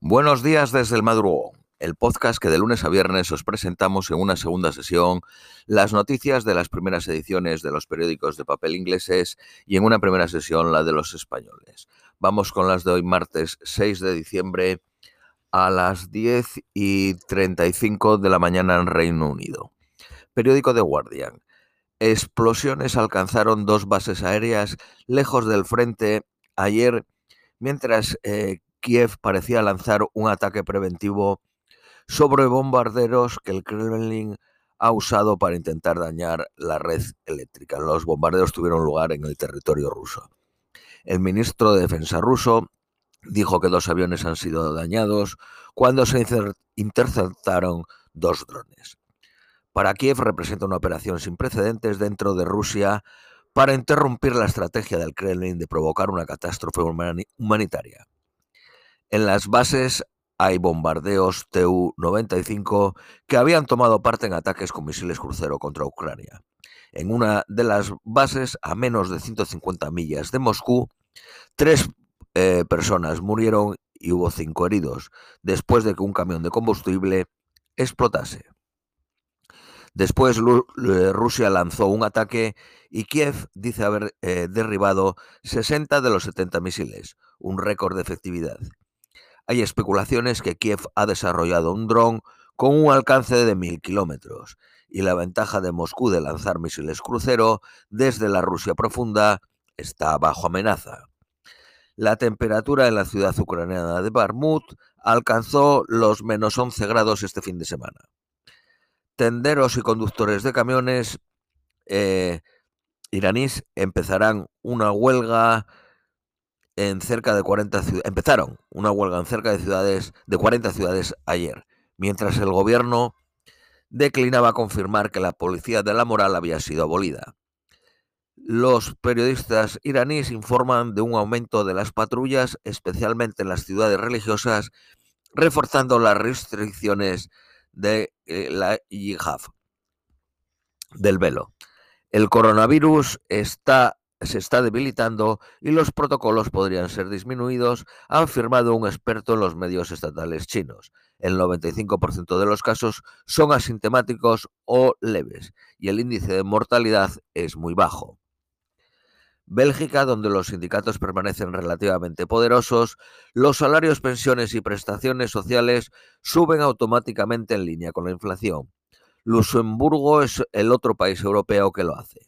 Buenos días desde el madrugón, el podcast que de lunes a viernes os presentamos en una segunda sesión las noticias de las primeras ediciones de los periódicos de papel ingleses y en una primera sesión la de los españoles. Vamos con las de hoy martes 6 de diciembre a las 10 y 35 de la mañana en Reino Unido. Periódico The Guardian. Explosiones alcanzaron dos bases aéreas lejos del frente ayer mientras eh, Kiev parecía lanzar un ataque preventivo sobre bombarderos que el Kremlin ha usado para intentar dañar la red eléctrica. Los bombardeos tuvieron lugar en el territorio ruso. El ministro de Defensa ruso dijo que dos aviones han sido dañados cuando se interceptaron dos drones. Para Kiev representa una operación sin precedentes dentro de Rusia para interrumpir la estrategia del Kremlin de provocar una catástrofe humanitaria. En las bases hay bombardeos Tu-95 que habían tomado parte en ataques con misiles crucero contra Ucrania. En una de las bases, a menos de 150 millas de Moscú, tres eh, personas murieron y hubo cinco heridos después de que un camión de combustible explotase. Después Rusia lanzó un ataque y Kiev dice haber eh, derribado 60 de los 70 misiles, un récord de efectividad. Hay especulaciones que Kiev ha desarrollado un dron con un alcance de mil kilómetros y la ventaja de Moscú de lanzar misiles crucero desde la Rusia profunda está bajo amenaza. La temperatura en la ciudad ucraniana de Barmut alcanzó los menos 11 grados este fin de semana. Tenderos y conductores de camiones eh, iraníes empezarán una huelga en cerca de 40 ciudades, empezaron una huelga en cerca de ciudades, de 40 ciudades ayer, mientras el gobierno declinaba confirmar que la policía de la moral había sido abolida. Los periodistas iraníes informan de un aumento de las patrullas, especialmente en las ciudades religiosas, reforzando las restricciones de eh, la yihad, del velo. El coronavirus está se está debilitando y los protocolos podrían ser disminuidos, ha afirmado un experto en los medios estatales chinos. El 95% de los casos son asintomáticos o leves y el índice de mortalidad es muy bajo. Bélgica, donde los sindicatos permanecen relativamente poderosos, los salarios, pensiones y prestaciones sociales suben automáticamente en línea con la inflación. Luxemburgo es el otro país europeo que lo hace.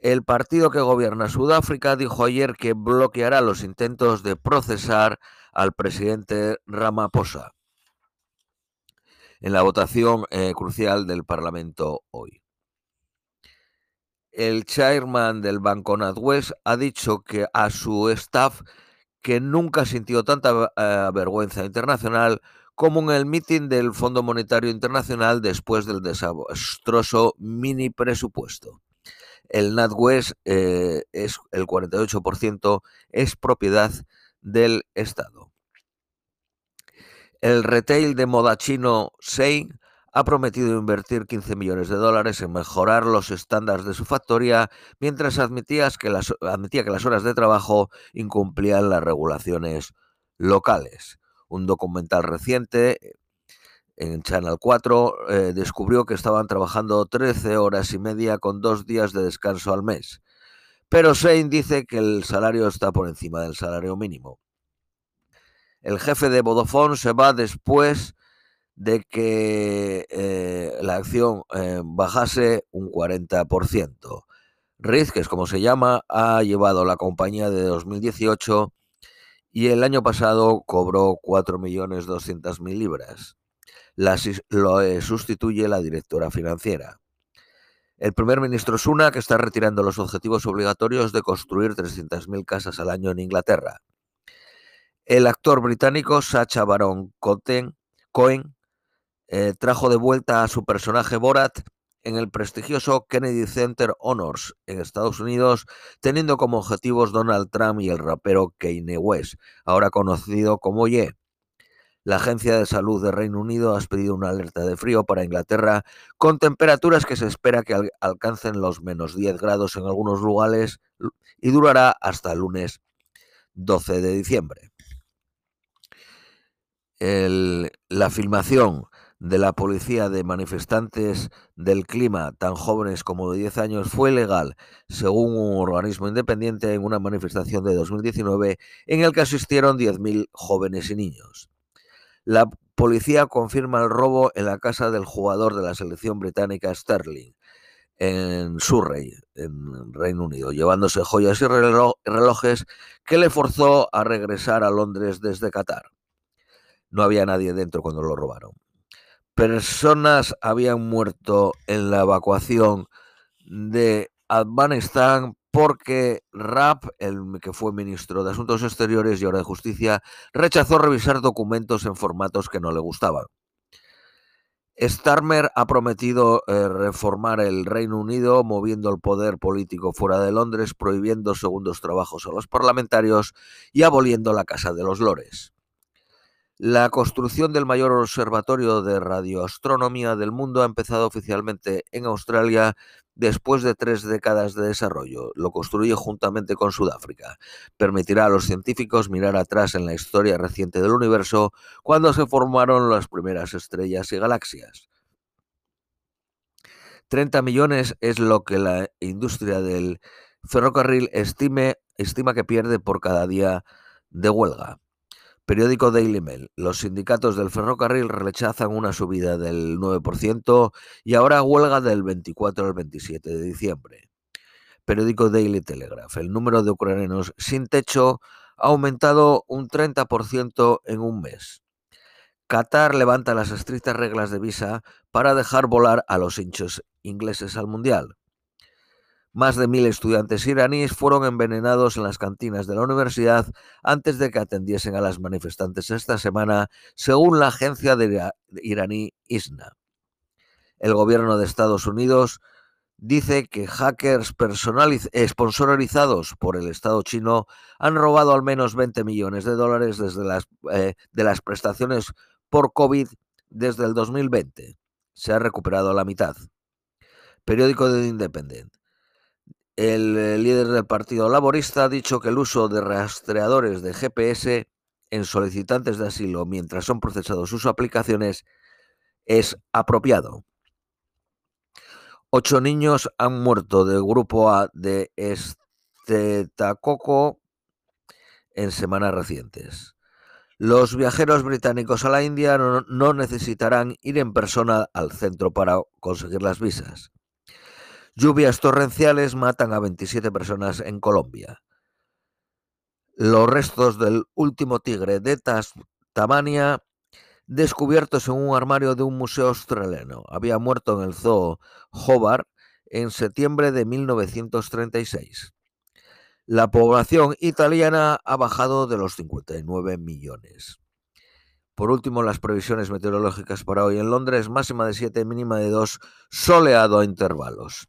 El partido que gobierna Sudáfrica dijo ayer que bloqueará los intentos de procesar al presidente Ramaphosa en la votación eh, crucial del Parlamento hoy. El chairman del Banco NatWest ha dicho que a su staff que nunca sintió tanta eh, vergüenza internacional como en el mitin del Fondo Monetario Internacional después del desastroso mini presupuesto. El NatWest eh, es el 48% es propiedad del Estado. El retail de moda chino Shein ha prometido invertir 15 millones de dólares en mejorar los estándares de su factoría, mientras que, las, admitía que las horas de trabajo incumplían las regulaciones locales. Un documental reciente en Channel 4 eh, descubrió que estaban trabajando 13 horas y media con dos días de descanso al mes. Pero Shane dice que el salario está por encima del salario mínimo. El jefe de Vodafone se va después de que eh, la acción eh, bajase un 40%. Riz, que es como se llama, ha llevado la compañía de 2018 y el año pasado cobró 4.200.000 libras lo eh, sustituye la directora financiera. El primer ministro Sunak está retirando los objetivos obligatorios de construir 300.000 casas al año en Inglaterra. El actor británico Sacha Baron Cohen eh, trajo de vuelta a su personaje Borat en el prestigioso Kennedy Center Honors en Estados Unidos, teniendo como objetivos Donald Trump y el rapero Kanye West, ahora conocido como Ye. La Agencia de Salud de Reino Unido ha pedido una alerta de frío para Inglaterra con temperaturas que se espera que alcancen los menos 10 grados en algunos lugares y durará hasta el lunes 12 de diciembre. la filmación de la policía de manifestantes del clima tan jóvenes como de 10 años fue legal, según un organismo independiente, en una manifestación de 2019 en el que asistieron 10.000 jóvenes y niños. La policía confirma el robo en la casa del jugador de la selección británica Sterling, en Surrey, en Reino Unido, llevándose joyas y relojes que le forzó a regresar a Londres desde Qatar. No había nadie dentro cuando lo robaron personas habían muerto en la evacuación de Afganistán porque Rapp, el que fue ministro de Asuntos Exteriores y ahora de Justicia, rechazó revisar documentos en formatos que no le gustaban. Starmer ha prometido eh, reformar el Reino Unido moviendo el poder político fuera de Londres, prohibiendo segundos trabajos a los parlamentarios y aboliendo la Casa de los Lores. La construcción del mayor observatorio de radioastronomía del mundo ha empezado oficialmente en Australia después de tres décadas de desarrollo. Lo construye juntamente con Sudáfrica. Permitirá a los científicos mirar atrás en la historia reciente del universo cuando se formaron las primeras estrellas y galaxias. 30 millones es lo que la industria del ferrocarril estima que pierde por cada día de huelga. Periódico Daily Mail. Los sindicatos del ferrocarril rechazan una subida del 9% y ahora huelga del 24 al 27 de diciembre. Periódico Daily Telegraph. El número de ucranianos sin techo ha aumentado un 30% en un mes. Qatar levanta las estrictas reglas de visa para dejar volar a los hinchos ingleses al Mundial. Más de mil estudiantes iraníes fueron envenenados en las cantinas de la universidad antes de que atendiesen a las manifestantes esta semana, según la agencia de iraní ISNA. El gobierno de Estados Unidos dice que hackers sponsorizados por el Estado chino han robado al menos 20 millones de dólares desde las, eh, de las prestaciones por COVID desde el 2020. Se ha recuperado la mitad. Periódico de Independent. El eh, líder del Partido Laborista ha dicho que el uso de rastreadores de GPS en solicitantes de asilo mientras son procesados sus aplicaciones es apropiado. Ocho niños han muerto del grupo A de estetacoco en semanas recientes. Los viajeros británicos a la India no necesitarán ir en persona al centro para conseguir las visas. Lluvias torrenciales matan a 27 personas en Colombia. Los restos del último tigre de Tasmania descubiertos en un armario de un museo australiano. Había muerto en el zoo Hobart en septiembre de 1936. La población italiana ha bajado de los 59 millones. Por último, las previsiones meteorológicas para hoy en Londres, máxima de 7, mínima de 2, soleado a intervalos.